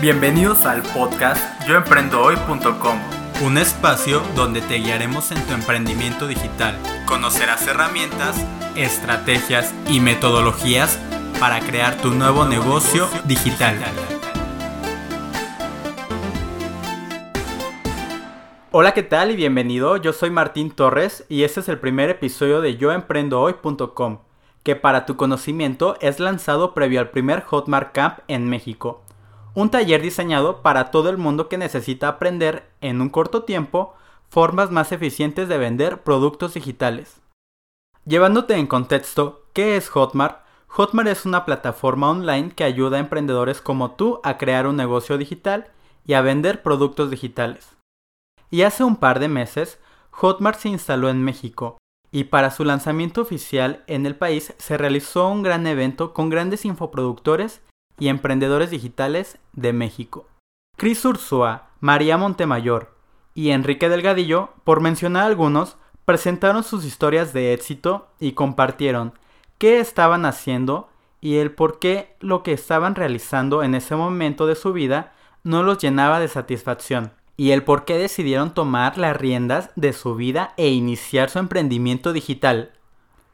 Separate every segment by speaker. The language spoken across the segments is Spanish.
Speaker 1: Bienvenidos al podcast yoemprendohoy.com,
Speaker 2: un espacio donde te guiaremos en tu emprendimiento digital. Conocerás herramientas, estrategias y metodologías para crear tu nuevo negocio digital.
Speaker 1: Hola, ¿qué tal y bienvenido? Yo soy Martín Torres y este es el primer episodio de yoemprendohoy.com, que para tu conocimiento es lanzado previo al primer Hotmart Camp en México un taller diseñado para todo el mundo que necesita aprender en un corto tiempo formas más eficientes de vender productos digitales. Llevándote en contexto, ¿qué es Hotmart? Hotmart es una plataforma online que ayuda a emprendedores como tú a crear un negocio digital y a vender productos digitales. Y hace un par de meses, Hotmart se instaló en México y para su lanzamiento oficial en el país se realizó un gran evento con grandes infoproductores y Emprendedores Digitales de México. Cris Ursúa, María Montemayor y Enrique Delgadillo, por mencionar algunos, presentaron sus historias de éxito y compartieron qué estaban haciendo y el por qué lo que estaban realizando en ese momento de su vida no los llenaba de satisfacción y el por qué decidieron tomar las riendas de su vida e iniciar su emprendimiento digital.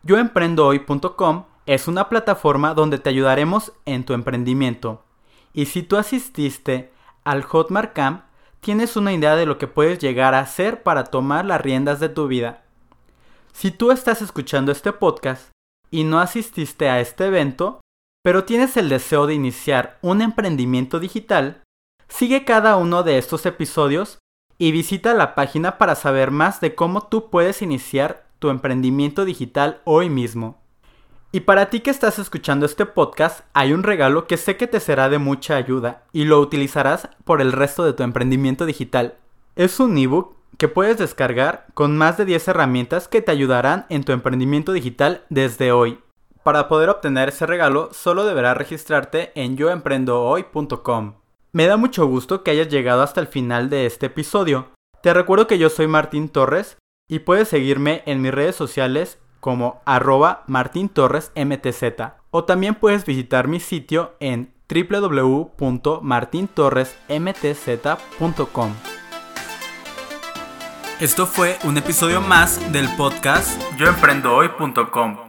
Speaker 1: Yoemprendohoy.com es una plataforma donde te ayudaremos en tu emprendimiento. Y si tú asististe al Hotmart Camp, tienes una idea de lo que puedes llegar a hacer para tomar las riendas de tu vida. Si tú estás escuchando este podcast y no asististe a este evento, pero tienes el deseo de iniciar un emprendimiento digital, sigue cada uno de estos episodios y visita la página para saber más de cómo tú puedes iniciar tu emprendimiento digital hoy mismo. Y para ti que estás escuchando este podcast, hay un regalo que sé que te será de mucha ayuda y lo utilizarás por el resto de tu emprendimiento digital. Es un ebook que puedes descargar con más de 10 herramientas que te ayudarán en tu emprendimiento digital desde hoy. Para poder obtener ese regalo, solo deberás registrarte en yoemprendohoy.com. Me da mucho gusto que hayas llegado hasta el final de este episodio. Te recuerdo que yo soy Martín Torres y puedes seguirme en mis redes sociales como arroba martintorresmtz o también puedes visitar mi sitio en www.martintorresmtz.com.
Speaker 2: Esto fue un episodio más del podcast
Speaker 1: yoemprendohoy.com.